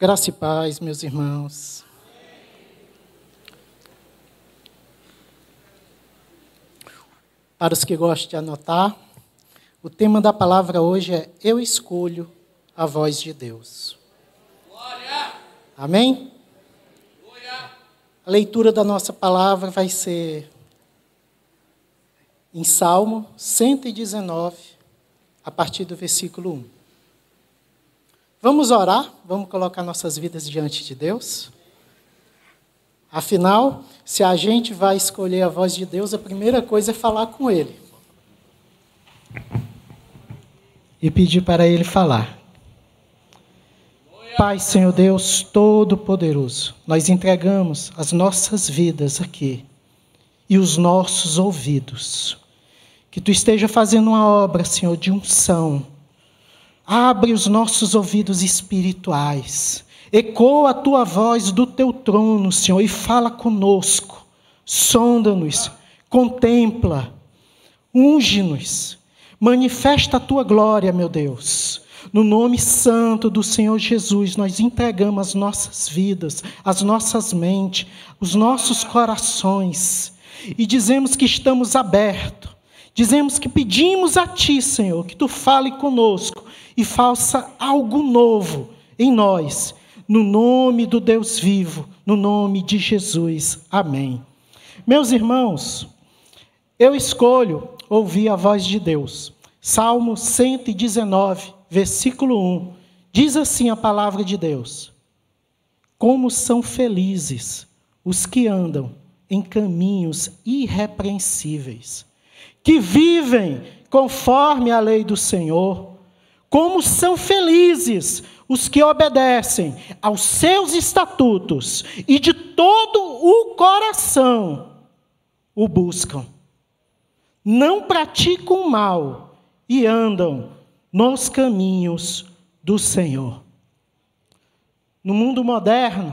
Graça e paz, meus irmãos. Para os que gostam de anotar, o tema da palavra hoje é Eu escolho a voz de Deus. Glória. Amém? Glória. A leitura da nossa palavra vai ser em Salmo 119, a partir do versículo 1. Vamos orar? Vamos colocar nossas vidas diante de Deus? Afinal, se a gente vai escolher a voz de Deus, a primeira coisa é falar com Ele. E pedir para Ele falar. Pai, Senhor Deus Todo-Poderoso, nós entregamos as nossas vidas aqui e os nossos ouvidos. Que Tu esteja fazendo uma obra, Senhor, de unção Abre os nossos ouvidos espirituais. Ecoa a tua voz do teu trono, Senhor, e fala conosco. Sonda-nos, contempla, unge-nos. Manifesta a tua glória, meu Deus. No nome santo do Senhor Jesus, nós entregamos as nossas vidas, as nossas mentes, os nossos corações e dizemos que estamos abertos. Dizemos que pedimos a Ti, Senhor, que Tu fale conosco e faça algo novo em nós, no nome do Deus vivo, no nome de Jesus. Amém. Meus irmãos, eu escolho ouvir a voz de Deus. Salmo 119, versículo 1. Diz assim a palavra de Deus: Como são felizes os que andam em caminhos irrepreensíveis, que vivem conforme a lei do Senhor como são felizes os que obedecem aos seus estatutos e de todo o coração o buscam. Não praticam mal e andam nos caminhos do Senhor. No mundo moderno,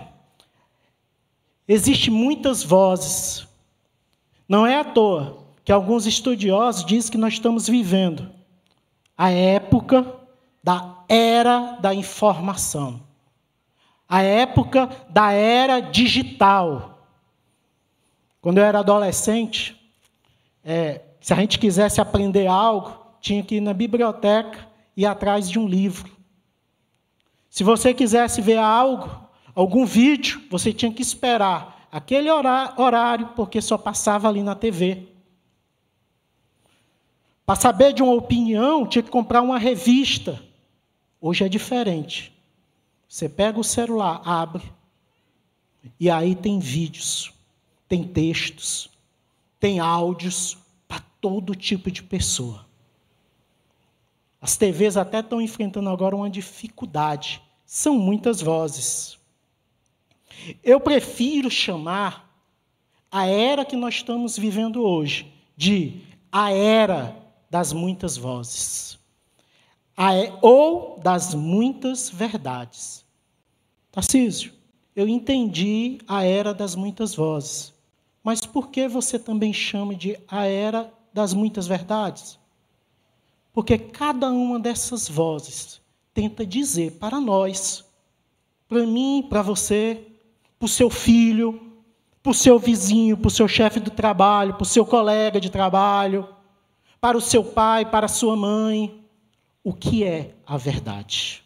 existem muitas vozes. Não é à toa que alguns estudiosos dizem que nós estamos vivendo a época da era da informação, a época da era digital. Quando eu era adolescente, é, se a gente quisesse aprender algo, tinha que ir na biblioteca e ir atrás de um livro. Se você quisesse ver algo, algum vídeo, você tinha que esperar aquele horário, porque só passava ali na TV. Para saber de uma opinião, tinha que comprar uma revista. Hoje é diferente. Você pega o celular, abre, e aí tem vídeos, tem textos, tem áudios para todo tipo de pessoa. As TVs até estão enfrentando agora uma dificuldade. São muitas vozes. Eu prefiro chamar a era que nós estamos vivendo hoje de a era das muitas vozes ou das muitas verdades. Tarcísio, eu entendi a era das muitas vozes, mas por que você também chama de a era das muitas verdades? Porque cada uma dessas vozes tenta dizer para nós, para mim, para você, para o seu filho, para o seu vizinho, para o seu chefe do trabalho, para o seu colega de trabalho, para o seu pai, para a sua mãe, o que é a verdade.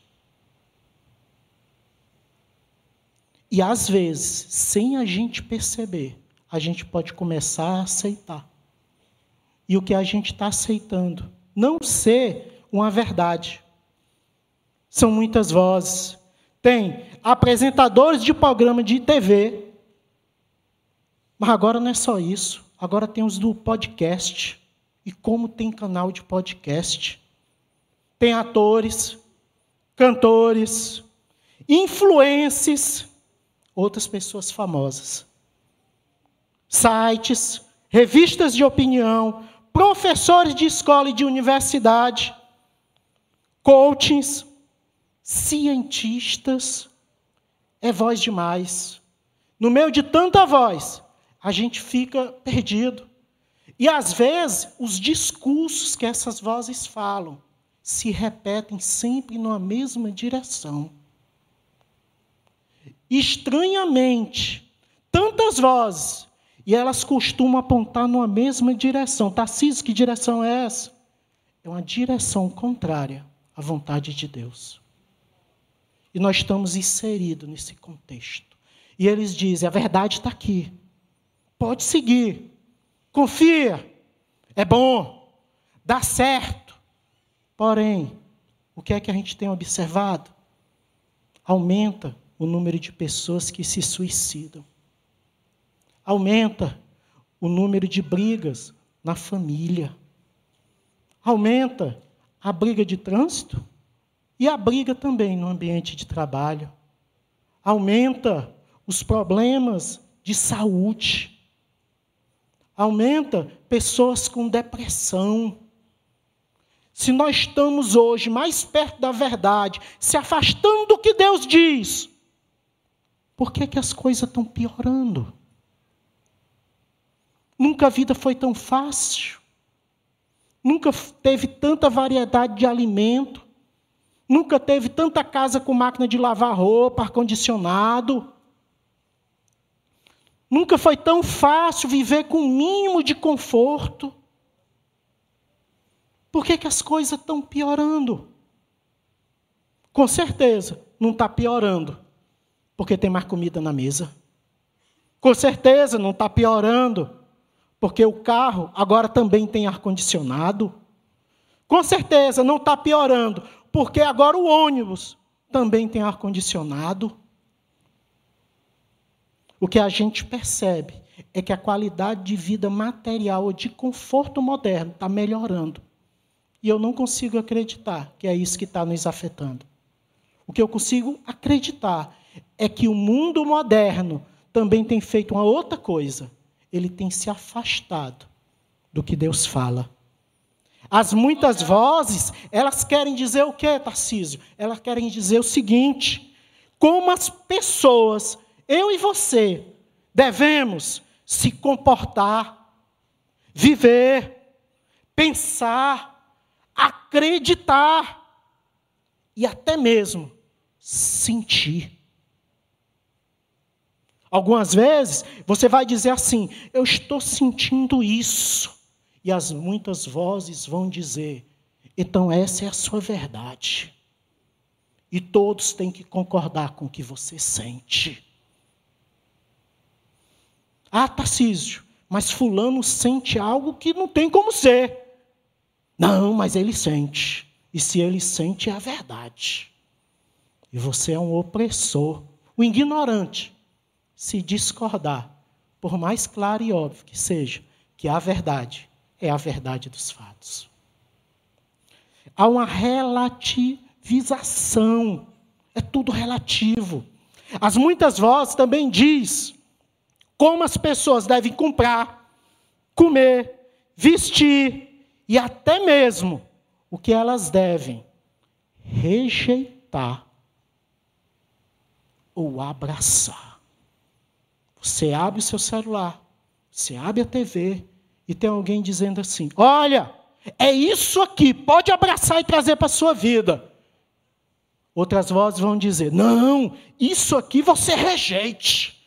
E às vezes, sem a gente perceber, a gente pode começar a aceitar. E o que a gente está aceitando não ser uma verdade. São muitas vozes. Tem apresentadores de programa de TV. Mas agora não é só isso. Agora tem os do podcast. E como tem canal de podcast tem atores, cantores, influências, outras pessoas famosas. Sites, revistas de opinião, professores de escola e de universidade, coachings, cientistas. É voz demais. No meio de tanta voz, a gente fica perdido. E às vezes, os discursos que essas vozes falam se repetem sempre na mesma direção. estranhamente, tantas vozes, e elas costumam apontar numa mesma direção. Tarcísio, que direção é essa? É uma direção contrária à vontade de Deus. E nós estamos inseridos nesse contexto. E eles dizem: a verdade está aqui. Pode seguir. Confia. É bom. Dá certo. Porém, o que é que a gente tem observado? Aumenta o número de pessoas que se suicidam. Aumenta o número de brigas na família. Aumenta a briga de trânsito e a briga também no ambiente de trabalho. Aumenta os problemas de saúde. Aumenta pessoas com depressão. Se nós estamos hoje mais perto da verdade, se afastando do que Deus diz, por que, que as coisas estão piorando? Nunca a vida foi tão fácil. Nunca teve tanta variedade de alimento. Nunca teve tanta casa com máquina de lavar roupa, ar-condicionado. Nunca foi tão fácil viver com o mínimo de conforto. Por que, que as coisas estão piorando? Com certeza, não está piorando, porque tem mais comida na mesa. Com certeza, não está piorando, porque o carro agora também tem ar-condicionado. Com certeza não está piorando, porque agora o ônibus também tem ar-condicionado. O que a gente percebe é que a qualidade de vida material ou de conforto moderno está melhorando. E eu não consigo acreditar que é isso que está nos afetando. O que eu consigo acreditar é que o mundo moderno também tem feito uma outra coisa ele tem se afastado do que Deus fala. As muitas vozes, elas querem dizer o que, Tarcísio? Elas querem dizer o seguinte: como as pessoas, eu e você, devemos se comportar, viver, pensar, acreditar e até mesmo sentir. Algumas vezes você vai dizer assim: Eu estou sentindo isso. E as muitas vozes vão dizer: Então essa é a sua verdade. E todos têm que concordar com o que você sente. Ah, Tarcísio, mas Fulano sente algo que não tem como ser. Não, mas ele sente. E se ele sente, é a verdade. E você é um opressor, o ignorante se discordar, por mais claro e óbvio que seja, que a verdade é a verdade dos fatos. Há uma relativização, é tudo relativo. As muitas vozes também diz como as pessoas devem comprar, comer, vestir e até mesmo o que elas devem rejeitar ou abraçar. Você abre o seu celular, você abre a TV e tem alguém dizendo assim: Olha, é isso aqui, pode abraçar e trazer para a sua vida. Outras vozes vão dizer: Não, isso aqui você rejeite.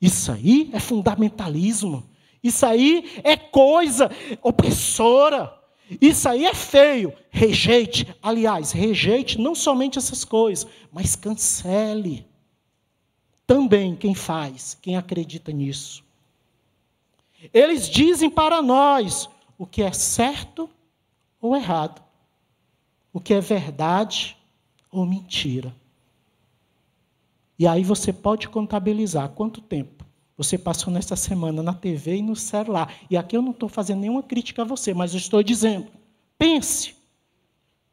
Isso aí é fundamentalismo. Isso aí é coisa opressora. Isso aí é feio. Rejeite. Aliás, rejeite não somente essas coisas, mas cancele também quem faz, quem acredita nisso. Eles dizem para nós o que é certo ou errado, o que é verdade ou mentira. E aí você pode contabilizar quanto tempo você passou nessa semana na TV e no celular. E aqui eu não estou fazendo nenhuma crítica a você, mas eu estou dizendo: pense,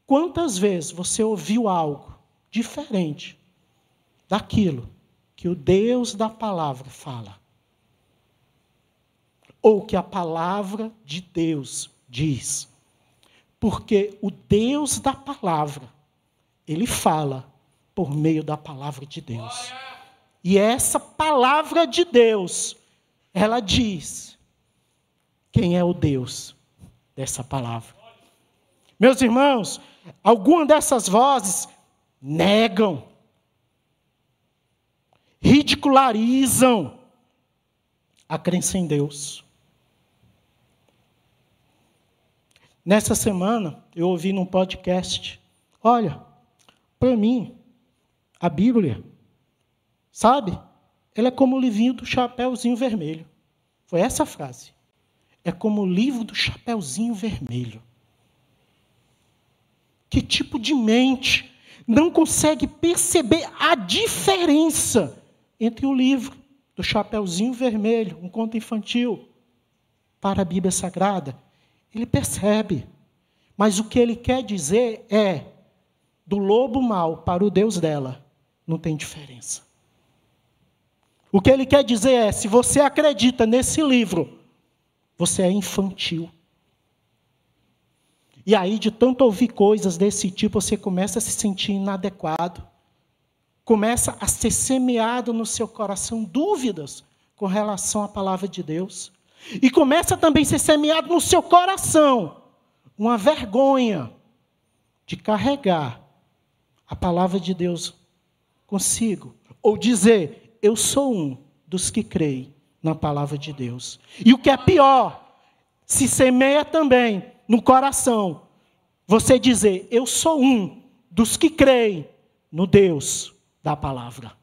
quantas vezes você ouviu algo diferente daquilo que o Deus da palavra fala. Ou que a palavra de Deus diz. Porque o Deus da palavra, ele fala por meio da palavra de Deus. E essa palavra de Deus, ela diz quem é o Deus dessa palavra. Meus irmãos, algumas dessas vozes negam ridicularizam a crença em Deus. Nessa semana, eu ouvi num podcast: olha, para mim, a Bíblia, sabe, ela é como o livrinho do Chapeuzinho Vermelho. Foi essa a frase. É como o livro do Chapeuzinho Vermelho. Que tipo de mente não consegue perceber a diferença entre o livro do Chapeuzinho Vermelho, um conto infantil, para a Bíblia Sagrada, ele percebe. Mas o que ele quer dizer é: do lobo mau para o Deus dela, não tem diferença. O que ele quer dizer é: se você acredita nesse livro, você é infantil. E aí, de tanto ouvir coisas desse tipo, você começa a se sentir inadequado começa a ser semeado no seu coração dúvidas com relação à palavra de Deus. E começa também a ser semeado no seu coração uma vergonha de carregar a palavra de Deus consigo. Ou dizer, eu sou um dos que creem na palavra de Deus. E o que é pior, se semeia também no coração você dizer, eu sou um dos que creem no Deus da palavra.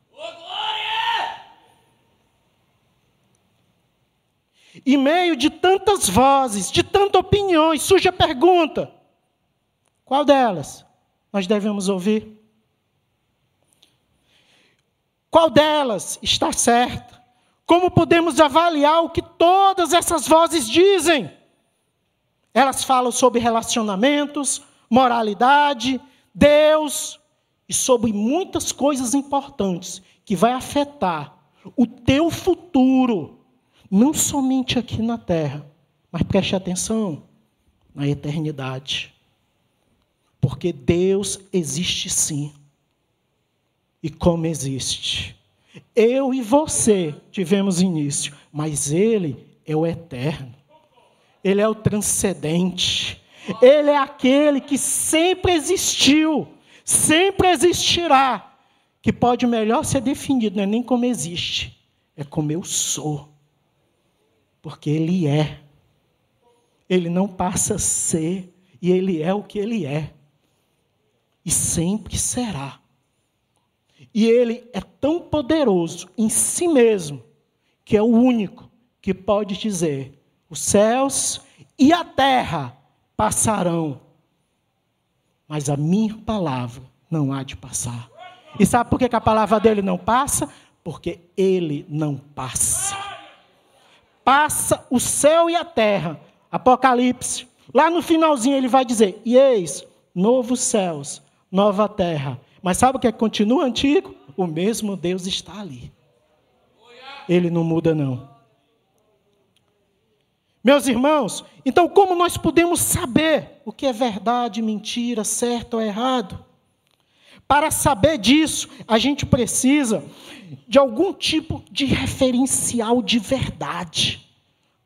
Em meio de tantas vozes, de tantas opiniões, surge a pergunta: qual delas nós devemos ouvir? Qual delas está certa? Como podemos avaliar o que todas essas vozes dizem? Elas falam sobre relacionamentos, moralidade, Deus, e sobre muitas coisas importantes que vai afetar o teu futuro, não somente aqui na terra, mas preste atenção, na eternidade. Porque Deus existe sim. E como existe? Eu e você tivemos início, mas Ele é o eterno. Ele é o transcendente. Ele é aquele que sempre existiu sempre existirá, que pode melhor ser definido, não é nem como existe, é como eu sou. Porque Ele é. Ele não passa a ser, e Ele é o que Ele é. E sempre será. E Ele é tão poderoso em si mesmo, que é o único que pode dizer: os céus e a terra passarão, mas a minha palavra não há de passar. E sabe por que a palavra dele não passa? Porque ele não passa. Passa o céu e a terra. Apocalipse. Lá no finalzinho ele vai dizer: E eis, novos céus, nova terra. Mas sabe o que, é que continua antigo? O mesmo Deus está ali. Ele não muda, não. Meus irmãos, então como nós podemos saber o que é verdade, mentira, certo ou errado? Para saber disso, a gente precisa de algum tipo de referencial de verdade.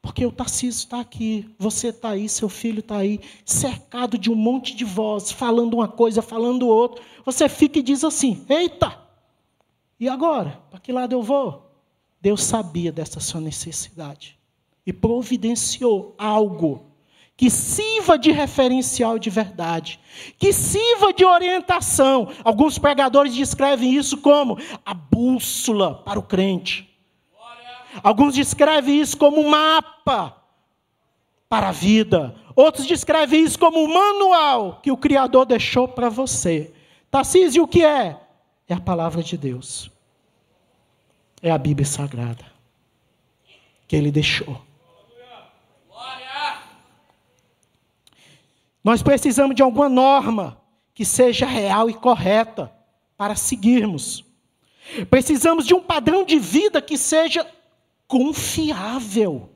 Porque o Tarcísio está aqui, você está aí, seu filho está aí, cercado de um monte de vozes, falando uma coisa, falando outra. Você fica e diz assim: Eita, e agora? Para que lado eu vou? Deus sabia dessa sua necessidade e providenciou algo que sirva de referencial de verdade, que sirva de orientação. Alguns pregadores descrevem isso como a bússola para o crente. Alguns descrevem isso como um mapa para a vida. Outros descrevem isso como um manual que o Criador deixou para você. Tarcísio, o que é? É a palavra de Deus. É a Bíblia Sagrada que ele deixou. Nós precisamos de alguma norma que seja real e correta para seguirmos. Precisamos de um padrão de vida que seja confiável.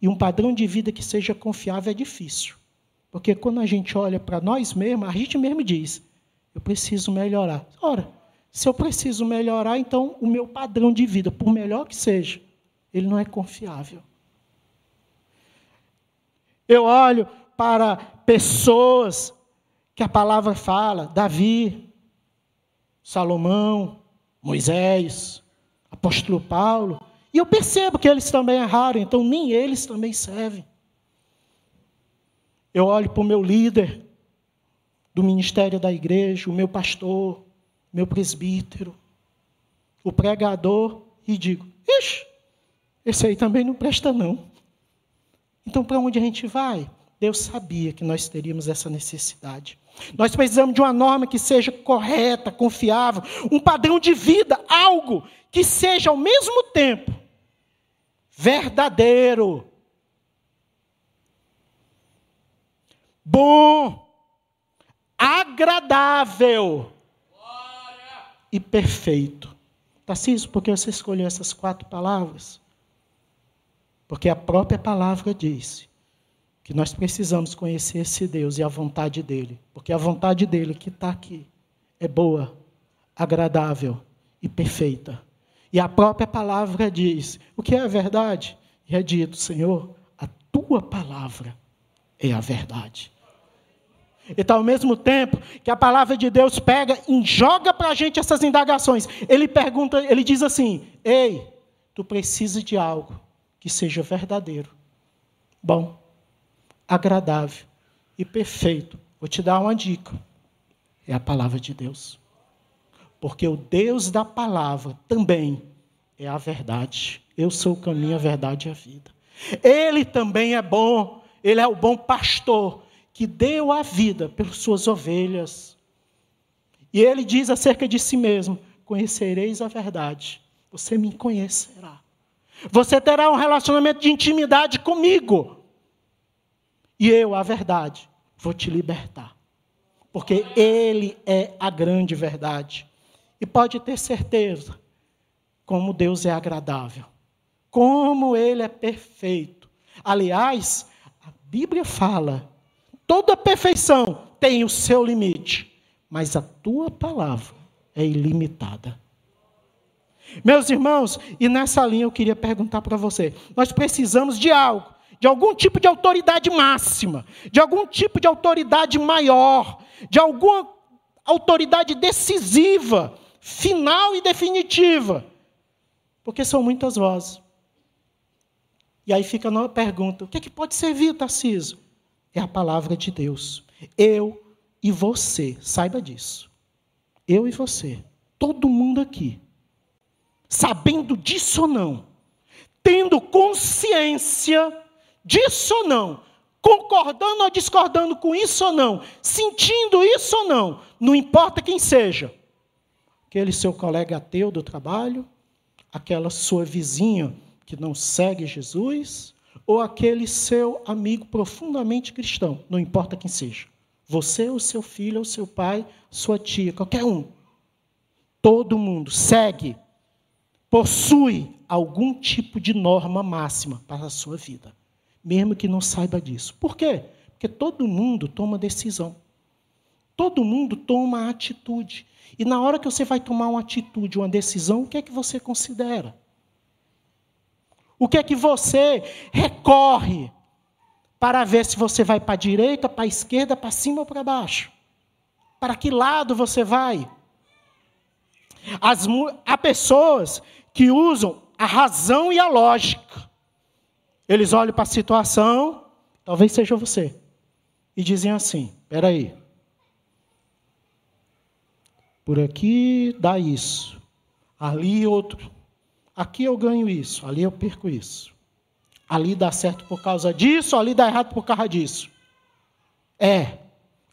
E um padrão de vida que seja confiável é difícil. Porque quando a gente olha para nós mesmos, a gente mesmo diz: eu preciso melhorar. Ora, se eu preciso melhorar, então o meu padrão de vida, por melhor que seja, ele não é confiável. Eu olho para pessoas que a palavra fala: Davi, Salomão, Moisés, apóstolo Paulo, e eu percebo que eles também erraram, então nem eles também servem. Eu olho para o meu líder do ministério da igreja, o meu pastor, meu presbítero, o pregador, e digo: ixi, esse aí também não presta, não. Então, para onde a gente vai? Deus sabia que nós teríamos essa necessidade. Nós precisamos de uma norma que seja correta, confiável, um padrão de vida, algo que seja ao mesmo tempo verdadeiro, bom, agradável e perfeito. Tarcísio, por que você escolheu essas quatro palavras? Porque a própria palavra disse que nós precisamos conhecer esse Deus e a vontade dele. Porque a vontade dele que está aqui é boa, agradável e perfeita. E a própria palavra diz: o que é a verdade? E é dito, Senhor, a tua palavra é a verdade. Então, ao mesmo tempo que a palavra de Deus pega e joga para a gente essas indagações, ele pergunta, ele diz assim: Ei, tu precisas de algo que seja verdadeiro, bom, agradável e perfeito. Vou te dar uma dica: é a palavra de Deus. Porque o Deus da palavra também é a verdade. Eu sou o caminho, a verdade e a vida. Ele também é bom, ele é o bom pastor que deu a vida pelas suas ovelhas. E ele diz acerca de si mesmo: Conhecereis a verdade, você me conhecerá. Você terá um relacionamento de intimidade comigo. E eu, a verdade, vou te libertar. Porque Ele é a grande verdade. E pode ter certeza como Deus é agradável. Como Ele é perfeito. Aliás, a Bíblia fala: toda perfeição tem o seu limite, mas a tua palavra é ilimitada. Meus irmãos, e nessa linha eu queria perguntar para você: nós precisamos de algo, de algum tipo de autoridade máxima, de algum tipo de autoridade maior, de alguma autoridade decisiva, final e definitiva, porque são muitas vozes. E aí fica a pergunta: o que, é que pode servir, Tarcísio? É a palavra de Deus. Eu e você, saiba disso. Eu e você, todo mundo aqui sabendo disso ou não, tendo consciência disso ou não, concordando ou discordando com isso ou não, sentindo isso ou não, não importa quem seja, aquele seu colega ateu do trabalho, aquela sua vizinha que não segue Jesus, ou aquele seu amigo profundamente cristão, não importa quem seja. Você, o seu filho, ou seu pai, sua tia, qualquer um. Todo mundo segue possui algum tipo de norma máxima para a sua vida, mesmo que não saiba disso. Por quê? Porque todo mundo toma decisão. Todo mundo toma atitude. E na hora que você vai tomar uma atitude, uma decisão, o que é que você considera? O que é que você recorre para ver se você vai para a direita, para a esquerda, para cima ou para baixo? Para que lado você vai? As, há pessoas que usam a razão e a lógica. Eles olham para a situação, talvez seja você, e dizem assim: espera aí, por aqui dá isso, ali outro, aqui eu ganho isso, ali eu perco isso, ali dá certo por causa disso, ali dá errado por causa disso. É,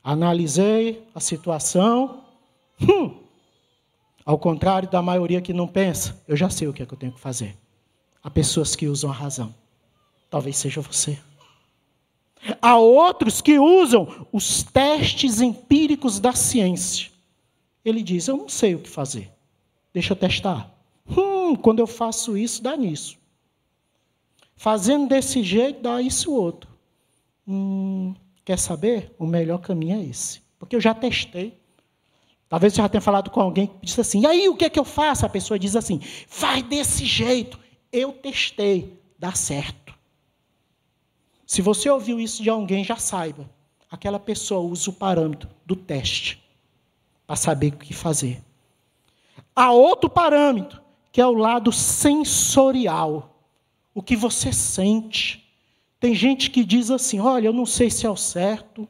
analisei a situação, hum, ao contrário da maioria que não pensa, eu já sei o que é que eu tenho que fazer. Há pessoas que usam a razão. Talvez seja você. Há outros que usam os testes empíricos da ciência. Ele diz: Eu não sei o que fazer. Deixa eu testar. Hum, quando eu faço isso, dá nisso. Fazendo desse jeito, dá isso outro. Hum, quer saber? O melhor caminho é esse. Porque eu já testei. Talvez você já tenha falado com alguém que disse assim: e aí o que é que eu faço? A pessoa diz assim: faz desse jeito. Eu testei, dá certo. Se você ouviu isso de alguém, já saiba. Aquela pessoa usa o parâmetro do teste para saber o que fazer. Há outro parâmetro, que é o lado sensorial. O que você sente. Tem gente que diz assim: olha, eu não sei se é o certo,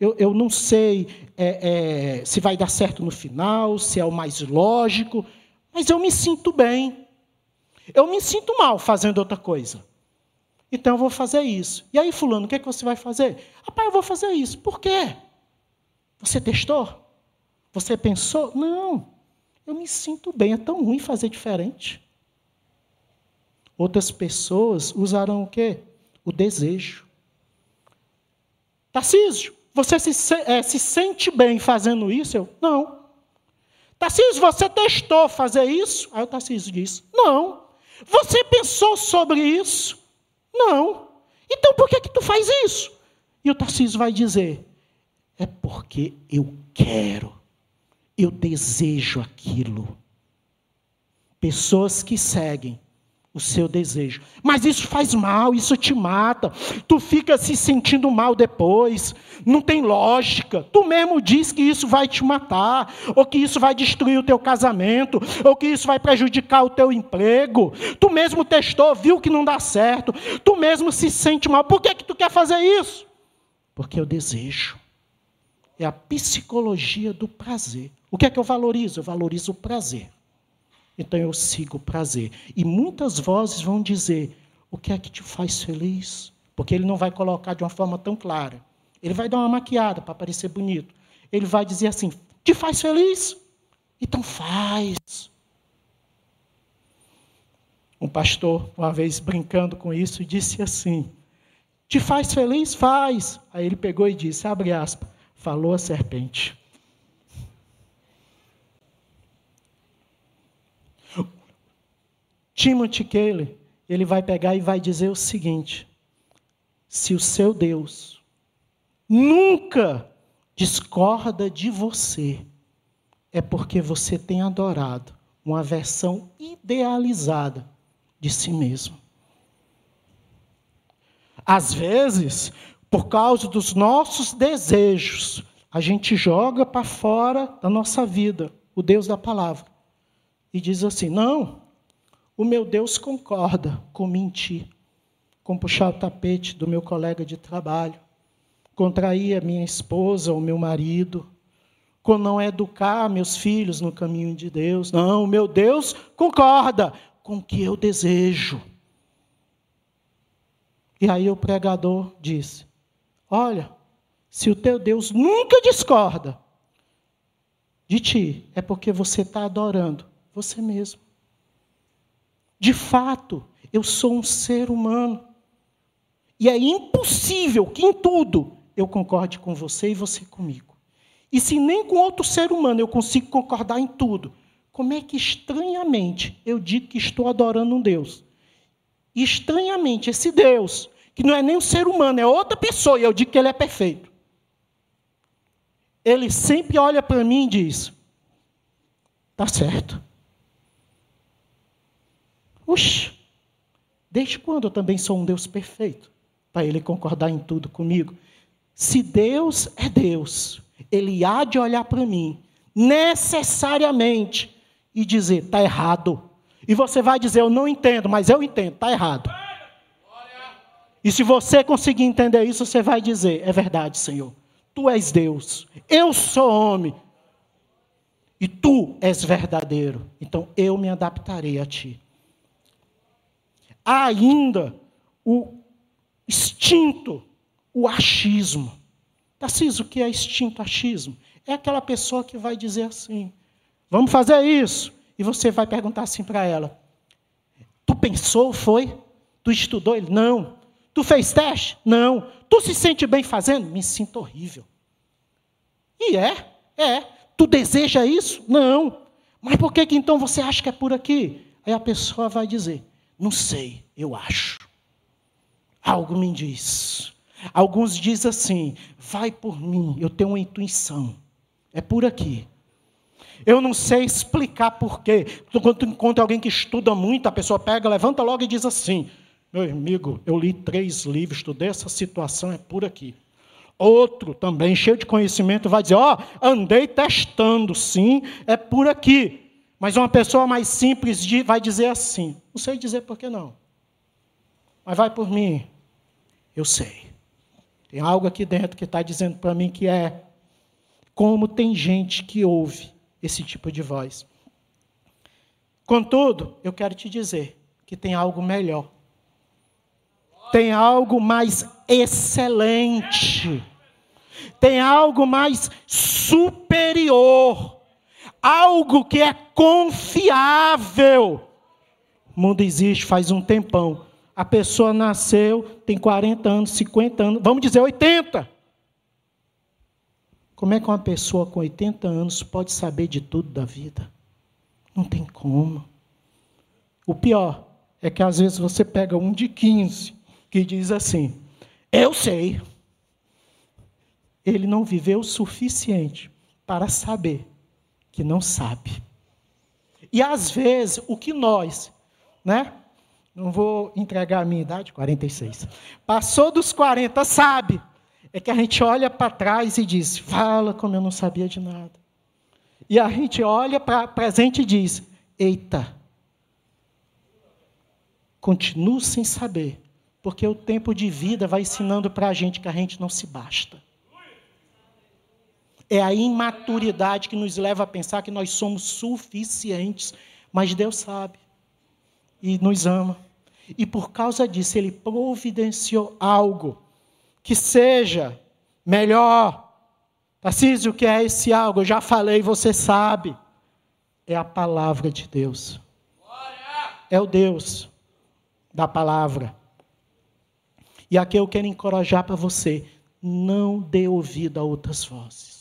eu, eu não sei é, é, se vai dar certo no final, se é o mais lógico, mas eu me sinto bem. Eu me sinto mal fazendo outra coisa. Então eu vou fazer isso. E aí, Fulano, o que, é que você vai fazer? Rapaz, eu vou fazer isso. Por quê? Você testou? Você pensou? Não. Eu me sinto bem. É tão ruim fazer diferente. Outras pessoas usarão o quê? O desejo. Tarcísio, você se, é, se sente bem fazendo isso? Eu, não. Tarcísio, você testou fazer isso? Aí o Tarcísio disse, não. Você pensou sobre isso? Não. Então por que, que tu faz isso? E o Tarcísio vai dizer, é porque eu quero, eu desejo aquilo. Pessoas que seguem o seu desejo. Mas isso faz mal, isso te mata. Tu fica se sentindo mal depois. Não tem lógica. Tu mesmo diz que isso vai te matar, ou que isso vai destruir o teu casamento, ou que isso vai prejudicar o teu emprego. Tu mesmo testou, viu que não dá certo. Tu mesmo se sente mal. Por que que tu quer fazer isso? Porque eu desejo. É a psicologia do prazer. O que é que eu valorizo? Eu valorizo o prazer então eu sigo o prazer. E muitas vozes vão dizer: o que é que te faz feliz? Porque ele não vai colocar de uma forma tão clara. Ele vai dar uma maquiada para parecer bonito. Ele vai dizer assim: te faz feliz? Então faz. Um pastor, uma vez brincando com isso, disse assim: Te faz feliz? Faz. Aí ele pegou e disse: abre aspas, falou a serpente. Timothy Keller, ele vai pegar e vai dizer o seguinte: se o seu Deus nunca discorda de você, é porque você tem adorado uma versão idealizada de si mesmo. Às vezes, por causa dos nossos desejos, a gente joga para fora da nossa vida o Deus da palavra e diz assim: não, o meu Deus concorda com mentir, com puxar o tapete do meu colega de trabalho, com trair a minha esposa ou meu marido, com não educar meus filhos no caminho de Deus. Não, o meu Deus concorda com o que eu desejo. E aí o pregador disse: Olha, se o teu Deus nunca discorda de ti, é porque você está adorando você mesmo. De fato, eu sou um ser humano. E é impossível que em tudo eu concorde com você e você comigo. E se nem com outro ser humano eu consigo concordar em tudo, como é que estranhamente eu digo que estou adorando um Deus? E estranhamente, esse Deus, que não é nem um ser humano, é outra pessoa, e eu digo que ele é perfeito. Ele sempre olha para mim e diz: está certo. Oxe, desde quando eu também sou um Deus perfeito? Para ele concordar em tudo comigo. Se Deus é Deus, ele há de olhar para mim, necessariamente, e dizer: está errado. E você vai dizer: eu não entendo, mas eu entendo, está errado. E se você conseguir entender isso, você vai dizer: é verdade, Senhor. Tu és Deus, eu sou homem. E tu és verdadeiro. Então eu me adaptarei a ti há ainda o instinto, o achismo. Tarcísio, o que é instinto, achismo? É aquela pessoa que vai dizer assim: vamos fazer isso. E você vai perguntar assim para ela: tu pensou, foi? Tu estudou? Ele, não. Tu fez teste? Não. Tu se sente bem fazendo? Me sinto horrível. E é, é. Tu deseja isso? Não. Mas por que, que então você acha que é por aqui? Aí a pessoa vai dizer: não sei, eu acho. Algo me diz. Alguns dizem assim: vai por mim, eu tenho uma intuição. É por aqui. Eu não sei explicar porquê. Quando encontra alguém que estuda muito, a pessoa pega, levanta logo e diz assim: meu amigo, eu li três livros, estudei essa situação, é por aqui. Outro também, cheio de conhecimento, vai dizer: Ó, oh, andei testando, sim, é por aqui. Mas uma pessoa mais simples vai dizer assim: não sei dizer por que não. Mas vai por mim. Eu sei. Tem algo aqui dentro que está dizendo para mim que é como tem gente que ouve esse tipo de voz. Contudo, eu quero te dizer que tem algo melhor. Tem algo mais excelente. Tem algo mais superior. Algo que é confiável. O mundo existe faz um tempão. A pessoa nasceu, tem 40 anos, 50 anos, vamos dizer 80. Como é que uma pessoa com 80 anos pode saber de tudo da vida? Não tem como. O pior é que às vezes você pega um de 15 que diz assim: Eu sei. Ele não viveu o suficiente para saber que não sabe. E às vezes o que nós, né? Não vou entregar a minha idade, 46. Passou dos 40, sabe? É que a gente olha para trás e diz: Fala como eu não sabia de nada. E a gente olha para presente e diz: Eita, continuo sem saber, porque o tempo de vida vai ensinando para a gente que a gente não se basta. É a imaturidade que nos leva a pensar que nós somos suficientes, mas Deus sabe e nos ama. E por causa disso, Ele providenciou algo que seja melhor. Tarcísio, o que é esse algo? Eu já falei, você sabe. É a palavra de Deus. É o Deus da palavra. E aqui eu quero encorajar para você: não dê ouvido a outras vozes.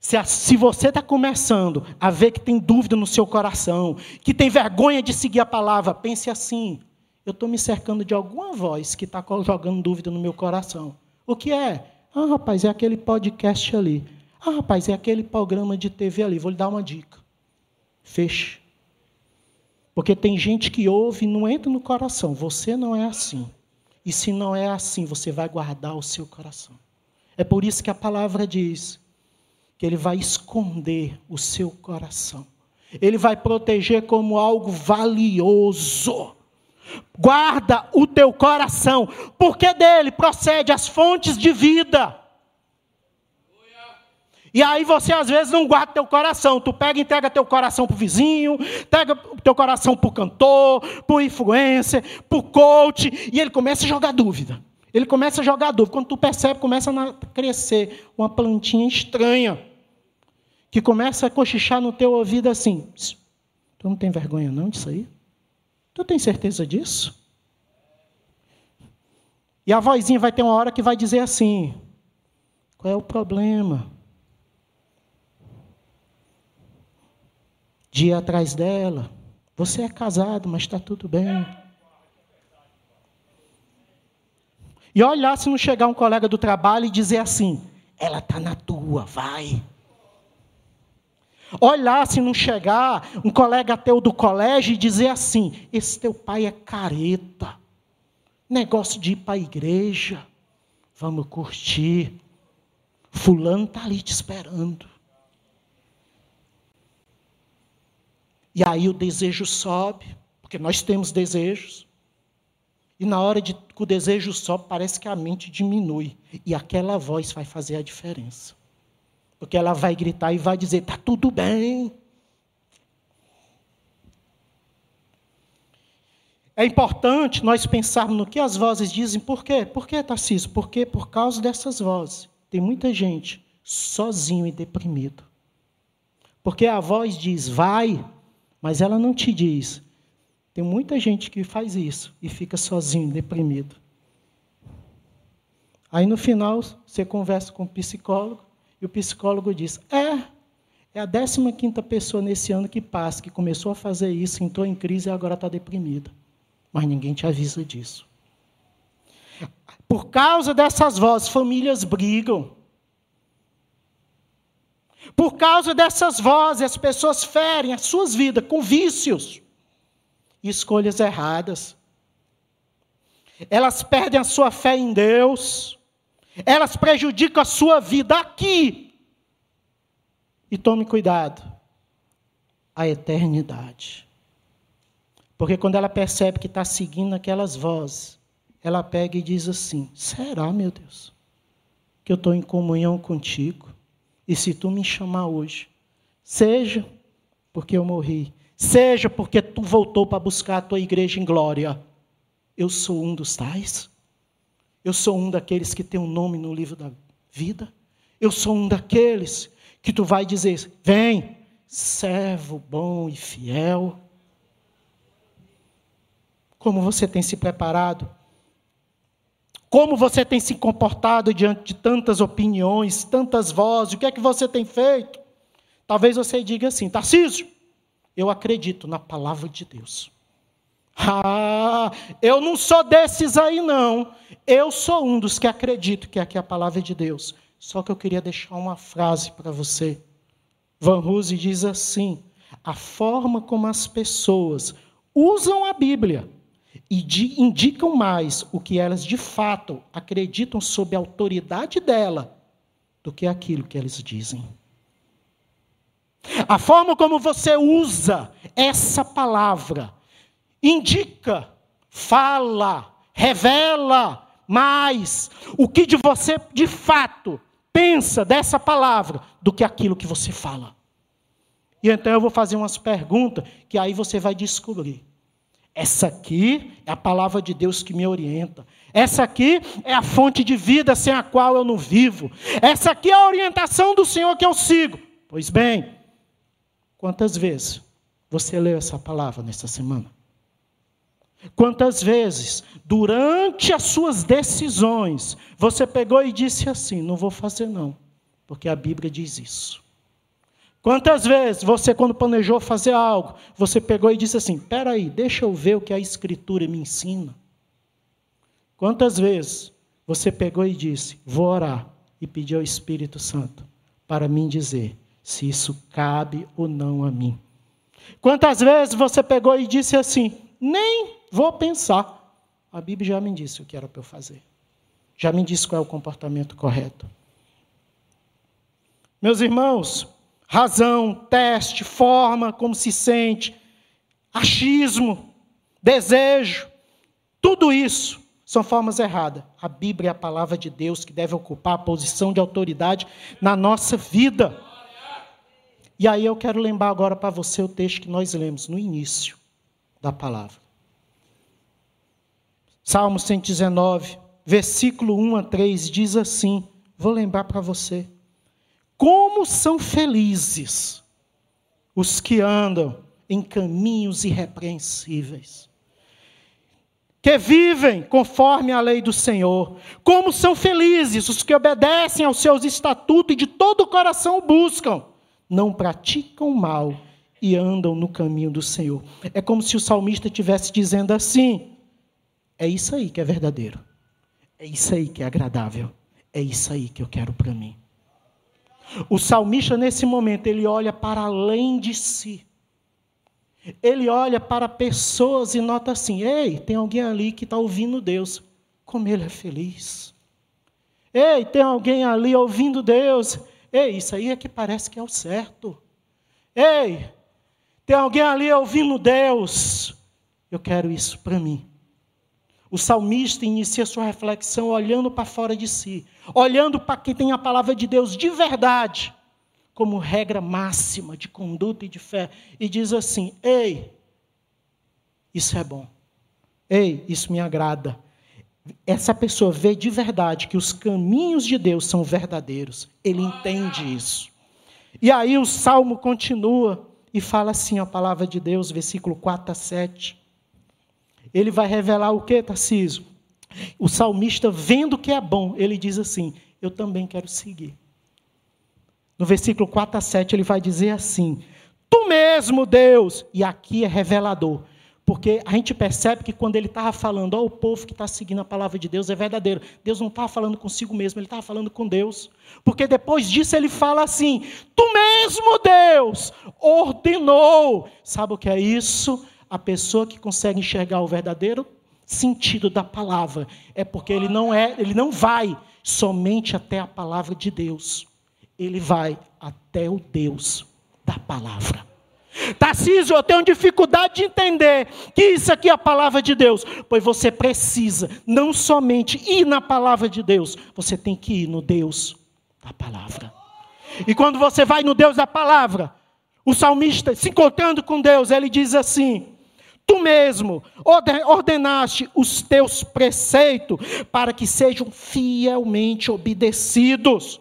Se, a, se você está começando a ver que tem dúvida no seu coração, que tem vergonha de seguir a palavra, pense assim: eu estou me cercando de alguma voz que está jogando dúvida no meu coração. O que é? Ah, rapaz, é aquele podcast ali. Ah, rapaz, é aquele programa de TV ali. Vou lhe dar uma dica. Feche. Porque tem gente que ouve e não entra no coração. Você não é assim. E se não é assim, você vai guardar o seu coração. É por isso que a palavra diz que ele vai esconder o seu coração. Ele vai proteger como algo valioso. Guarda o teu coração, porque dele procede as fontes de vida. E aí você às vezes não guarda teu coração. Tu pega e entrega teu coração para o vizinho, entrega teu coração para o cantor, para o influencer, para o coach, e ele começa a jogar dúvida. Ele começa a jogar dúvida. Quando tu percebe, começa a crescer uma plantinha estranha, que começa a cochichar no teu ouvido assim. Tu não tem vergonha não disso aí? Tu tem certeza disso? E a vozinha vai ter uma hora que vai dizer assim: qual é o problema? Dia atrás dela, você é casado, mas está tudo bem. E olhar se não chegar um colega do trabalho e dizer assim: ela está na tua, vai. Olhar se não chegar um colega teu do colégio e dizer assim: esse teu pai é careta. Negócio de ir para a igreja. Vamos curtir. Fulano está ali te esperando. E aí o desejo sobe, porque nós temos desejos. E na hora de, que o desejo sobe, parece que a mente diminui. E aquela voz vai fazer a diferença. Porque ela vai gritar e vai dizer: está tudo bem. É importante nós pensarmos no que as vozes dizem. Por quê? Por quê, Tarcísio? Porque por causa dessas vozes. Tem muita gente sozinho e deprimido. Porque a voz diz, vai, mas ela não te diz. Tem muita gente que faz isso e fica sozinho, deprimido. Aí no final, você conversa com o psicólogo, e o psicólogo diz: É, é a 15 pessoa nesse ano que passa, que começou a fazer isso, entrou em crise e agora está deprimida. Mas ninguém te avisa disso. Por causa dessas vozes, famílias brigam. Por causa dessas vozes, as pessoas ferem as suas vidas com vícios e escolhas erradas. Elas perdem a sua fé em Deus elas prejudicam a sua vida aqui. E tome cuidado. a eternidade. Porque quando ela percebe que está seguindo aquelas vozes, ela pega e diz assim: será, meu Deus, que eu estou em comunhão contigo? E se tu me chamar hoje, seja porque eu morri, seja porque tu voltou para buscar a tua igreja em glória, eu sou um dos tais. Eu sou um daqueles que tem um nome no livro da vida. Eu sou um daqueles que tu vai dizer: vem, servo bom e fiel. Como você tem se preparado? Como você tem se comportado diante de tantas opiniões, tantas vozes? O que é que você tem feito? Talvez você diga assim: Tarcísio, eu acredito na palavra de Deus. Ah, eu não sou desses aí, não. Eu sou um dos que acredito que aqui é a palavra de Deus. Só que eu queria deixar uma frase para você. Van Huse diz assim: a forma como as pessoas usam a Bíblia e indicam mais o que elas de fato acreditam sob a autoridade dela do que aquilo que eles dizem. A forma como você usa essa palavra indica, fala, revela mais o que de você de fato pensa dessa palavra do que aquilo que você fala. E então eu vou fazer umas perguntas que aí você vai descobrir. Essa aqui é a palavra de Deus que me orienta. Essa aqui é a fonte de vida sem a qual eu não vivo. Essa aqui é a orientação do Senhor que eu sigo. Pois bem, quantas vezes você leu essa palavra nessa semana? Quantas vezes, durante as suas decisões, você pegou e disse assim: não vou fazer não, porque a Bíblia diz isso. Quantas vezes você, quando planejou fazer algo, você pegou e disse assim: espera aí, deixa eu ver o que a Escritura me ensina. Quantas vezes você pegou e disse: vou orar e pedir ao Espírito Santo para mim dizer se isso cabe ou não a mim. Quantas vezes você pegou e disse assim: nem Vou pensar. A Bíblia já me disse o que era para eu fazer. Já me disse qual é o comportamento correto. Meus irmãos, razão, teste, forma, como se sente, achismo, desejo, tudo isso são formas erradas. A Bíblia é a palavra de Deus que deve ocupar a posição de autoridade na nossa vida. E aí eu quero lembrar agora para você o texto que nós lemos no início da palavra. Salmo 119, versículo 1 a 3 diz assim: vou lembrar para você. Como são felizes os que andam em caminhos irrepreensíveis, que vivem conforme a lei do Senhor. Como são felizes os que obedecem aos seus estatutos e de todo o coração o buscam, não praticam mal e andam no caminho do Senhor. É como se o salmista estivesse dizendo assim: é isso aí que é verdadeiro. É isso aí que é agradável. É isso aí que eu quero para mim. O salmista, nesse momento, ele olha para além de si. Ele olha para pessoas e nota assim: ei, tem alguém ali que está ouvindo Deus. Como ele é feliz. Ei, tem alguém ali ouvindo Deus. Ei, isso aí é que parece que é o certo. Ei, tem alguém ali ouvindo Deus. Eu quero isso para mim. O salmista inicia sua reflexão olhando para fora de si, olhando para quem tem a palavra de Deus de verdade, como regra máxima de conduta e de fé, e diz assim: Ei, isso é bom. Ei, isso me agrada. Essa pessoa vê de verdade que os caminhos de Deus são verdadeiros. Ele entende isso. E aí o salmo continua e fala assim a palavra de Deus, versículo 4 a 7 ele vai revelar o que, Tarcísio? O salmista, vendo que é bom, ele diz assim: Eu também quero seguir. No versículo 4 a 7, ele vai dizer assim: Tu mesmo, Deus, e aqui é revelador. Porque a gente percebe que quando ele estava falando, ó, o povo que está seguindo a palavra de Deus é verdadeiro. Deus não estava falando consigo mesmo, ele estava falando com Deus. Porque depois disso ele fala assim: Tu mesmo, Deus, ordenou. Sabe o que é isso? A pessoa que consegue enxergar o verdadeiro sentido da palavra é porque ele não é, ele não vai somente até a palavra de Deus. Ele vai até o Deus da palavra. Tarcísio, eu tenho dificuldade de entender que isso aqui é a palavra de Deus. Pois você precisa não somente ir na palavra de Deus, você tem que ir no Deus da palavra. E quando você vai no Deus da palavra, o salmista, se encontrando com Deus, ele diz assim: Tu mesmo ordenaste os teus preceitos para que sejam fielmente obedecidos.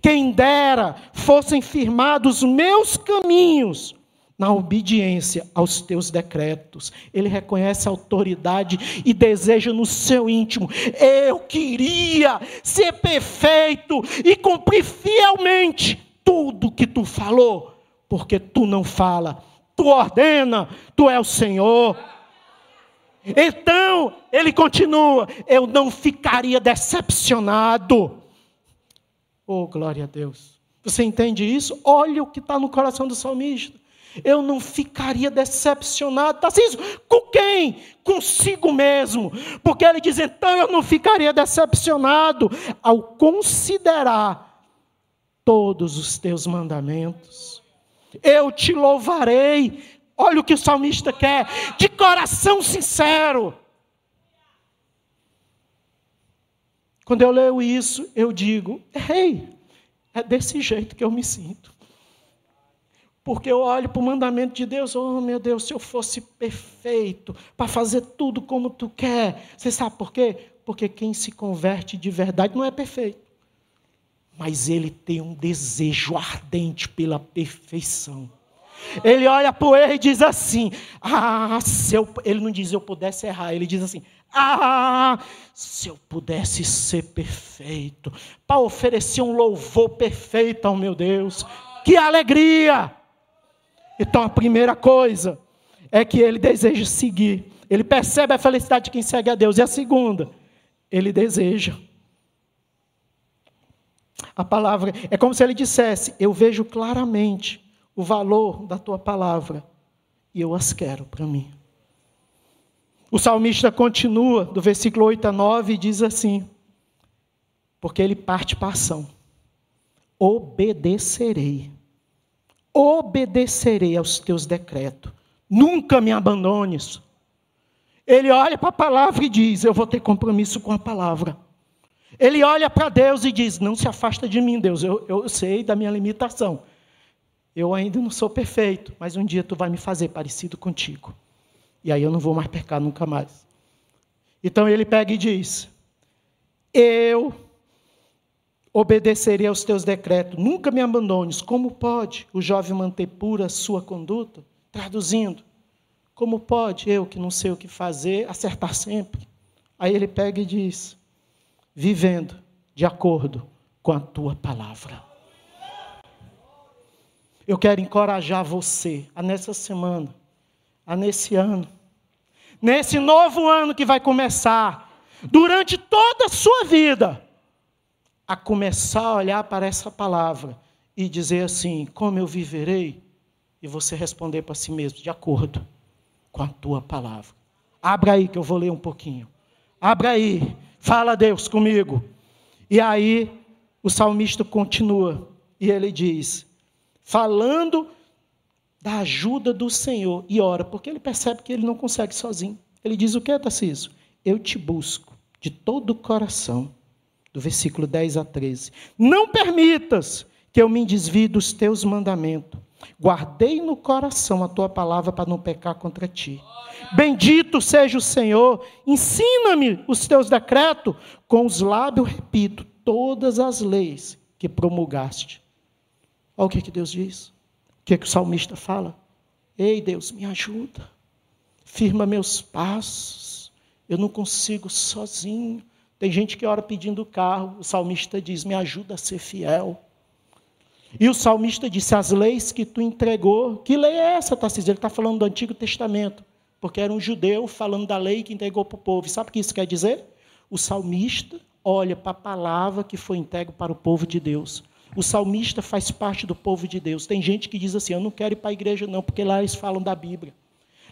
Quem dera fossem firmados meus caminhos na obediência aos teus decretos. Ele reconhece a autoridade e deseja no seu íntimo: eu queria ser perfeito e cumprir fielmente tudo que tu falou, porque tu não fala, tu ordena, tu é o Senhor. Então, ele continua: eu não ficaria decepcionado. Oh, glória a Deus. Você entende isso? Olha o que está no coração do salmista eu não ficaria decepcionado. Tá assim, com quem? Consigo mesmo. Porque ele diz: então eu não ficaria decepcionado ao considerar todos os teus mandamentos. Eu te louvarei. Olha o que o salmista quer, de coração sincero. Quando eu leio isso, eu digo: ei, é desse jeito que eu me sinto. Porque eu olho para o mandamento de Deus, oh meu Deus, se eu fosse perfeito, para fazer tudo como tu quer. Você sabe por quê? Porque quem se converte de verdade não é perfeito. Mas ele tem um desejo ardente pela perfeição. Ele olha para o erro e diz assim: Ah, se eu. Ele não diz eu pudesse errar, ele diz assim: Ah, se eu pudesse ser perfeito, para oferecer um louvor perfeito ao meu Deus, que alegria! Então a primeira coisa é que ele deseja seguir. Ele percebe a felicidade de quem segue a Deus. E a segunda, ele deseja. A palavra é como se ele dissesse: Eu vejo claramente o valor da tua palavra e eu as quero para mim. O salmista continua, do versículo 8 a 9, e diz assim: Porque ele parte para ação: Obedecerei obedecerei aos teus decretos. Nunca me abandones. Ele olha para a palavra e diz: Eu vou ter compromisso com a palavra. Ele olha para Deus e diz: Não se afasta de mim, Deus. Eu, eu sei da minha limitação. Eu ainda não sou perfeito, mas um dia tu vai me fazer parecido contigo. E aí eu não vou mais pecar nunca mais. Então ele pega e diz: Eu obedecerei aos teus decretos, nunca me abandones. Como pode o jovem manter pura sua conduta? Traduzindo, como pode eu, que não sei o que fazer, acertar sempre? Aí ele pega e diz: vivendo de acordo com a tua palavra. Eu quero encorajar você a nessa semana, a nesse ano, nesse novo ano que vai começar, durante toda a sua vida a começar a olhar para essa palavra e dizer assim: como eu viverei? E você responder para si mesmo: de acordo com a tua palavra. Abra aí que eu vou ler um pouquinho. Abra aí, fala Deus comigo. E aí o salmista continua e ele diz: falando da ajuda do Senhor e ora, porque ele percebe que ele não consegue sozinho. Ele diz o que, Tarcísio? Eu te busco de todo o coração do versículo 10 a 13. Não permitas que eu me desvie dos teus mandamentos. Guardei no coração a tua palavra para não pecar contra ti. Bendito seja o Senhor, ensina-me os teus decretos, com os lábios repito todas as leis que promulgaste. Olha o que, que Deus diz. O que, que o salmista fala? Ei, Deus, me ajuda. Firma meus passos. Eu não consigo sozinho. Tem gente que ora pedindo carro, o salmista diz: Me ajuda a ser fiel. E o salmista disse: As leis que tu entregou, que lei é essa, Tarcísio? Ele está falando do Antigo Testamento, porque era um judeu falando da lei que entregou para o povo. Sabe o que isso quer dizer? O salmista olha para a palavra que foi entregue para o povo de Deus. O salmista faz parte do povo de Deus. Tem gente que diz assim: Eu não quero ir para a igreja, não, porque lá eles falam da Bíblia.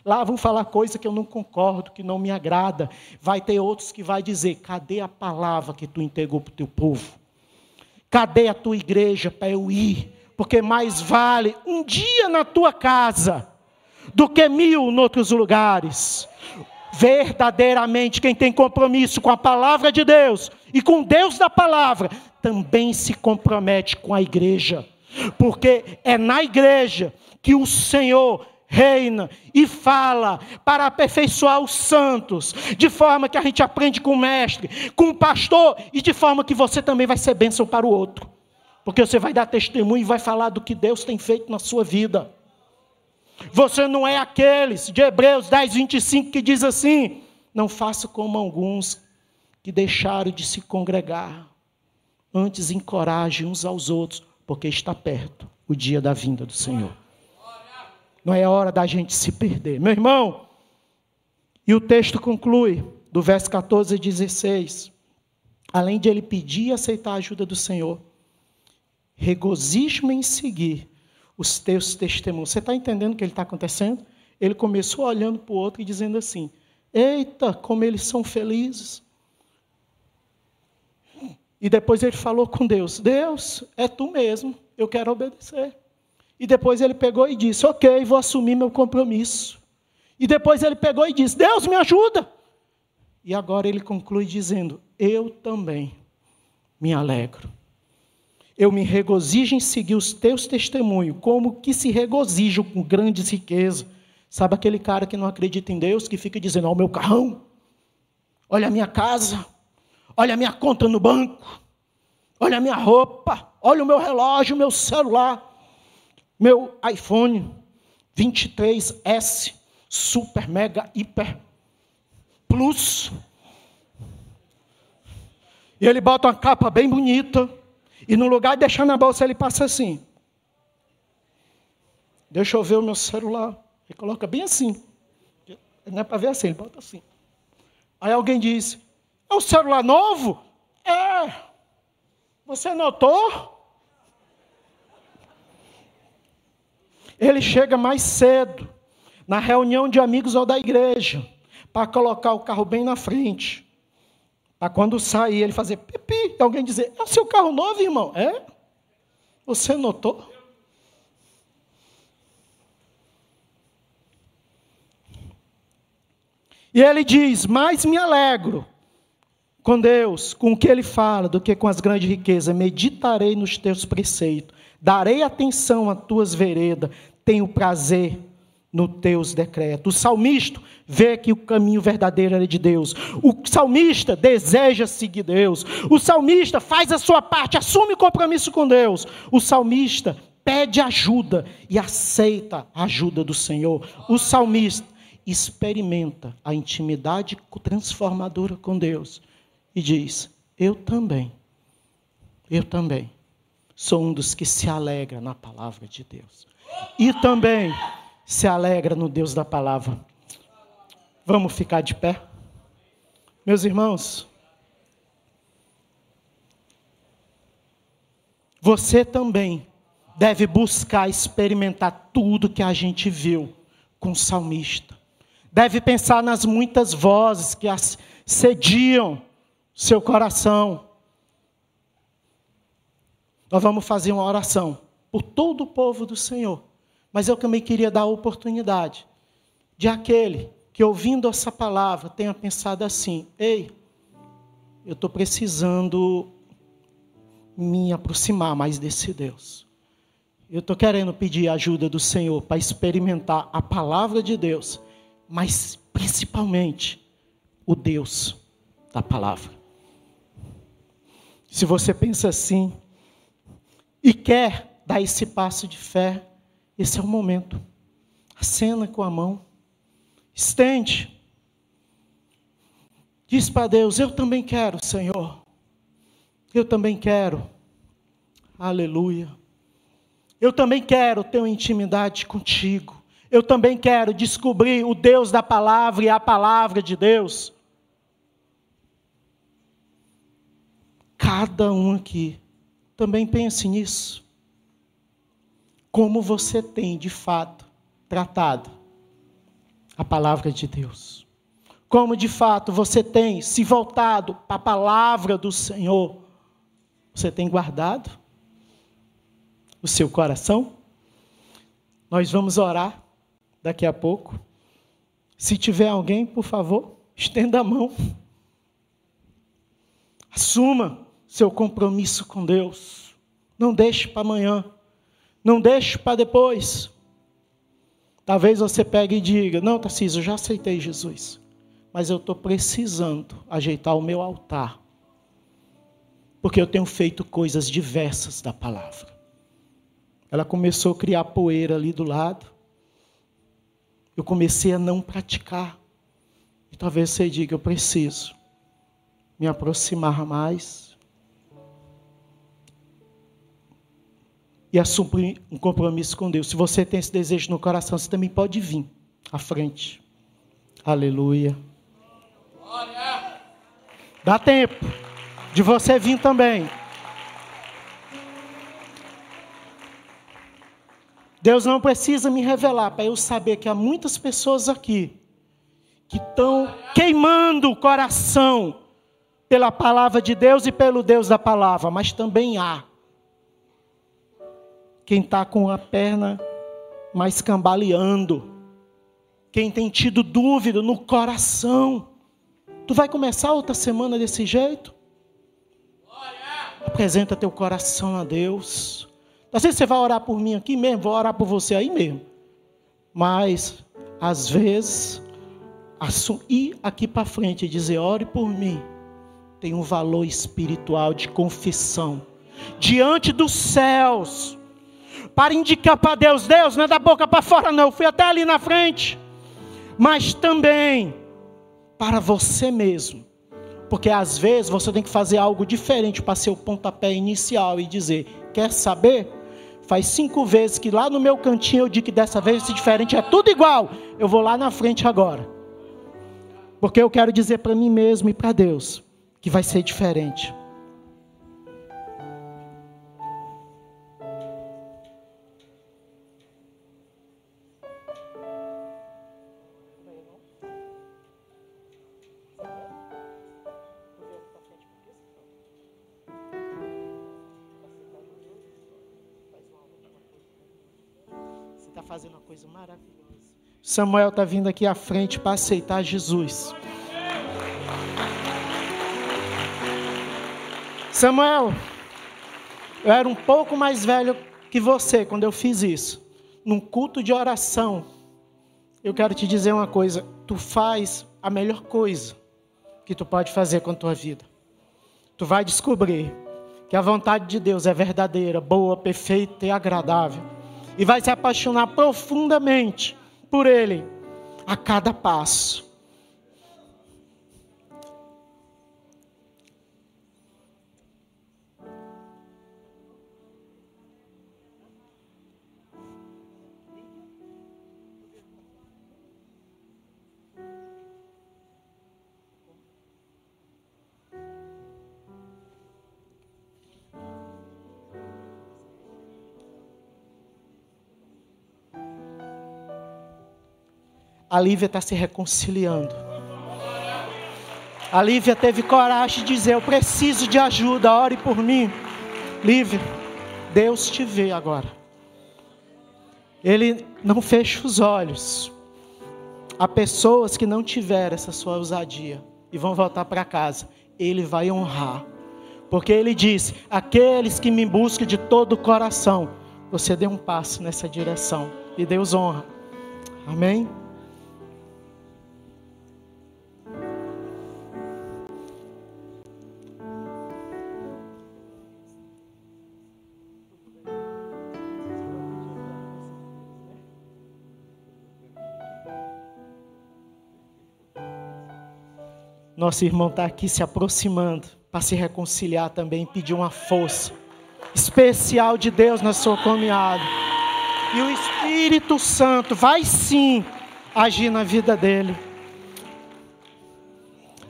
Lá vão falar coisa que eu não concordo, que não me agrada. Vai ter outros que vai dizer: cadê a palavra que tu entregou para o teu povo? Cadê a tua igreja para eu ir? Porque mais vale um dia na tua casa do que mil em outros lugares. Verdadeiramente, quem tem compromisso com a palavra de Deus e com Deus da palavra, também se compromete com a igreja, porque é na igreja que o Senhor reina e fala para aperfeiçoar os santos, de forma que a gente aprende com o mestre, com o pastor, e de forma que você também vai ser bênção para o outro, porque você vai dar testemunho e vai falar do que Deus tem feito na sua vida. Você não é aqueles de Hebreus 10, 25 que diz assim: Não faça como alguns que deixaram de se congregar, antes encoraje uns aos outros, porque está perto o dia da vinda do Senhor. Não é hora da gente se perder. Meu irmão, e o texto conclui, do verso 14 a 16. Além de ele pedir e aceitar a ajuda do Senhor, regozijo-me em seguir os teus testemunhos. Você está entendendo o que ele está acontecendo? Ele começou olhando para o outro e dizendo assim: Eita, como eles são felizes. E depois ele falou com Deus: Deus, é tu mesmo, eu quero obedecer. E depois ele pegou e disse: Ok, vou assumir meu compromisso. E depois ele pegou e disse: Deus, me ajuda. E agora ele conclui dizendo: Eu também me alegro eu me regozijo em seguir os teus testemunhos, como que se regozijam com grandes riquezas. Sabe aquele cara que não acredita em Deus, que fica dizendo: Olha o meu carrão, olha a minha casa, olha a minha conta no banco, olha a minha roupa, olha o meu relógio, meu celular, meu iPhone 23S, Super, Mega, Hiper, Plus. E ele bota uma capa bem bonita e no lugar de deixar na bolsa, ele passa assim. Deixa eu ver o meu celular. Ele coloca bem assim. Não é para ver assim, ele bota assim. Aí alguém diz: É um celular novo? É. Você notou? Ele chega mais cedo, na reunião de amigos ou da igreja, para colocar o carro bem na frente. Para quando sair ele fazer pipi, alguém dizer: É o seu carro novo, irmão? É? Você notou? E ele diz: Mais me alegro com Deus, com o que ele fala, do que com as grandes riquezas. Meditarei nos teus preceitos, darei atenção às tuas veredas, tenho prazer nos teus decretos. O salmista vê que o caminho verdadeiro é de Deus. O salmista deseja seguir Deus. O salmista faz a sua parte, assume compromisso com Deus. O salmista pede ajuda e aceita a ajuda do Senhor. O salmista experimenta a intimidade transformadora com Deus e diz: Eu também, eu também sou um dos que se alegra na palavra de Deus. E também se alegra no Deus da palavra. Vamos ficar de pé? Meus irmãos, você também deve buscar experimentar tudo que a gente viu com o salmista. Deve pensar nas muitas vozes que cediam seu coração. Nós vamos fazer uma oração por todo o povo do Senhor mas eu também queria dar a oportunidade de aquele que, ouvindo essa palavra, tenha pensado assim: ei, eu estou precisando me aproximar mais desse Deus. Eu estou querendo pedir a ajuda do Senhor para experimentar a palavra de Deus, mas principalmente o Deus da palavra. Se você pensa assim e quer dar esse passo de fé, esse é o momento. Acena com a mão. Estende. Diz para Deus: Eu também quero, Senhor. Eu também quero. Aleluia. Eu também quero ter uma intimidade contigo. Eu também quero descobrir o Deus da palavra e a palavra de Deus. Cada um aqui também pense nisso como você tem de fato tratado a palavra de Deus. Como de fato você tem se voltado para a palavra do Senhor. Você tem guardado? o seu coração? Nós vamos orar daqui a pouco. Se tiver alguém, por favor, estenda a mão. Assuma seu compromisso com Deus. Não deixe para amanhã. Não deixe para depois. Talvez você pegue e diga: Não, Tarcísio, eu já aceitei Jesus. Mas eu estou precisando ajeitar o meu altar. Porque eu tenho feito coisas diversas da palavra. Ela começou a criar poeira ali do lado. Eu comecei a não praticar. E talvez você diga: eu preciso me aproximar mais. E assumir um compromisso com Deus. Se você tem esse desejo no coração, você também pode vir à frente. Aleluia. Dá tempo de você vir também. Deus não precisa me revelar para eu saber que há muitas pessoas aqui que estão queimando o coração pela palavra de Deus e pelo Deus da palavra, mas também há quem está com a perna mais cambaleando, quem tem tido dúvida no coração. Tu vai começar outra semana desse jeito? Apresenta teu coração a Deus. Às vezes você vai orar por mim aqui mesmo, vou orar por você aí mesmo. Mas, às vezes, ir aqui para frente e dizer, ore por mim, tem um valor espiritual de confissão. Diante dos céus. Para indicar para Deus, Deus, não é da boca para fora, não. Eu fui até ali na frente. Mas também para você mesmo. Porque às vezes você tem que fazer algo diferente para ser o pontapé inicial e dizer: Quer saber? Faz cinco vezes que lá no meu cantinho eu digo que dessa vez esse diferente é tudo igual. Eu vou lá na frente agora. Porque eu quero dizer para mim mesmo e para Deus que vai ser diferente. Samuel está vindo aqui à frente para aceitar Jesus. Samuel, eu era um pouco mais velho que você quando eu fiz isso. Num culto de oração, eu quero te dizer uma coisa: tu faz a melhor coisa que tu pode fazer com a tua vida. Tu vai descobrir que a vontade de Deus é verdadeira, boa, perfeita e agradável e vai se apaixonar profundamente por Ele a cada passo. A Lívia está se reconciliando. A Lívia teve coragem de dizer: Eu preciso de ajuda, ore por mim. Lívia, Deus te vê agora. Ele não fecha os olhos. Há pessoas que não tiveram essa sua ousadia e vão voltar para casa. Ele vai honrar. Porque ele diz: Aqueles que me buscam de todo o coração, você deu um passo nessa direção. E Deus honra. Amém? Nosso irmão está aqui se aproximando para se reconciliar também, pedir uma força especial de Deus na sua caminhada. E o Espírito Santo vai sim agir na vida dele.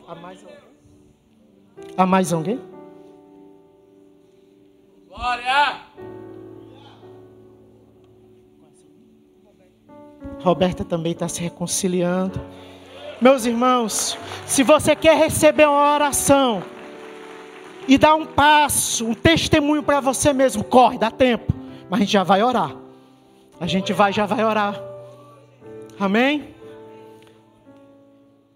Há mais alguém? Há mais alguém? Glória! Roberta também está se reconciliando. Meus irmãos, se você quer receber uma oração e dar um passo, um testemunho para você mesmo, corre, dá tempo. Mas a gente já vai orar. A gente vai, já vai orar. Amém?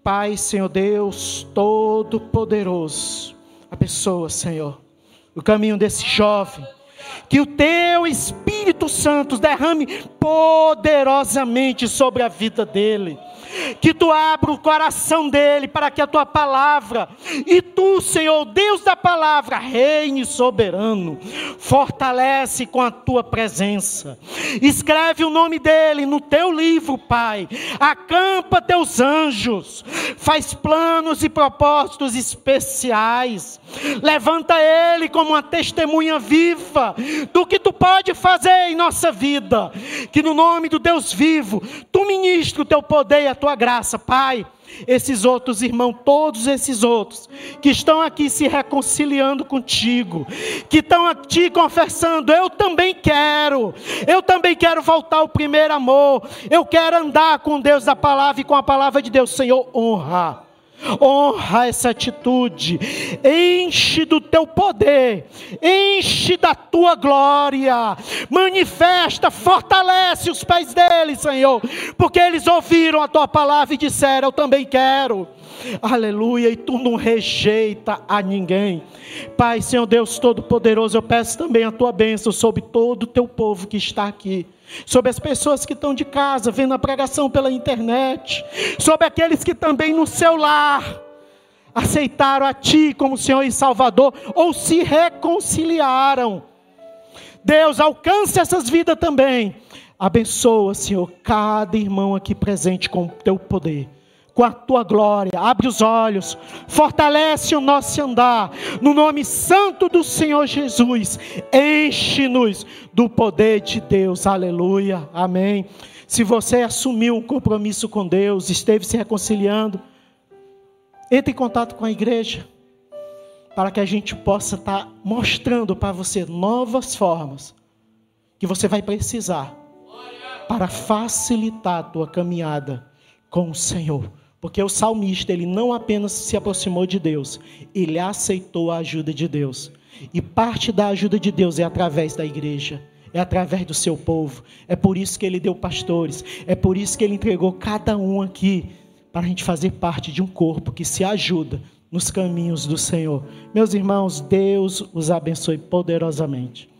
Pai, Senhor Deus, Todo-Poderoso, a pessoa, Senhor, o caminho desse jovem, que o Teu Espírito Santo derrame poderosamente sobre a vida dele que tu abra o coração dele para que a tua palavra e tu, Senhor, Deus da palavra, reine soberano, fortalece com a tua presença. Escreve o nome dele no teu livro, Pai. Acampa teus anjos, faz planos e propósitos especiais. Levanta ele como uma testemunha viva do que tu pode fazer em nossa vida. Que no nome do Deus vivo, tu ministra o teu poder e a tua graça, Pai. Esses outros irmãos, todos esses outros que estão aqui se reconciliando contigo, que estão aqui confessando, eu também quero, eu também quero voltar ao primeiro amor, eu quero andar com Deus da palavra e com a palavra de Deus, Senhor, honra honra essa atitude, enche do teu poder, enche da tua glória, manifesta, fortalece os pés deles, Senhor, porque eles ouviram a tua palavra e disseram: Eu também quero. Aleluia, e tu não rejeita a ninguém. Pai, Senhor Deus Todo-Poderoso, eu peço também a tua bênção sobre todo o teu povo que está aqui sobre as pessoas que estão de casa, vendo a pregação pela internet, sobre aqueles que também no seu lar aceitaram a Ti como Senhor e Salvador, ou se reconciliaram. Deus, alcance essas vidas também. Abençoa, Senhor, cada irmão aqui presente com o Teu poder com a tua glória. Abre os olhos, fortalece o nosso andar. No nome santo do Senhor Jesus, enche-nos do poder de Deus. Aleluia. Amém. Se você assumiu um compromisso com Deus, esteve se reconciliando, entre em contato com a igreja, para que a gente possa estar mostrando para você novas formas que você vai precisar para facilitar a tua caminhada com o Senhor. Porque o salmista, ele não apenas se aproximou de Deus, ele aceitou a ajuda de Deus. E parte da ajuda de Deus é através da igreja, é através do seu povo. É por isso que ele deu pastores, é por isso que ele entregou cada um aqui, para a gente fazer parte de um corpo que se ajuda nos caminhos do Senhor. Meus irmãos, Deus os abençoe poderosamente.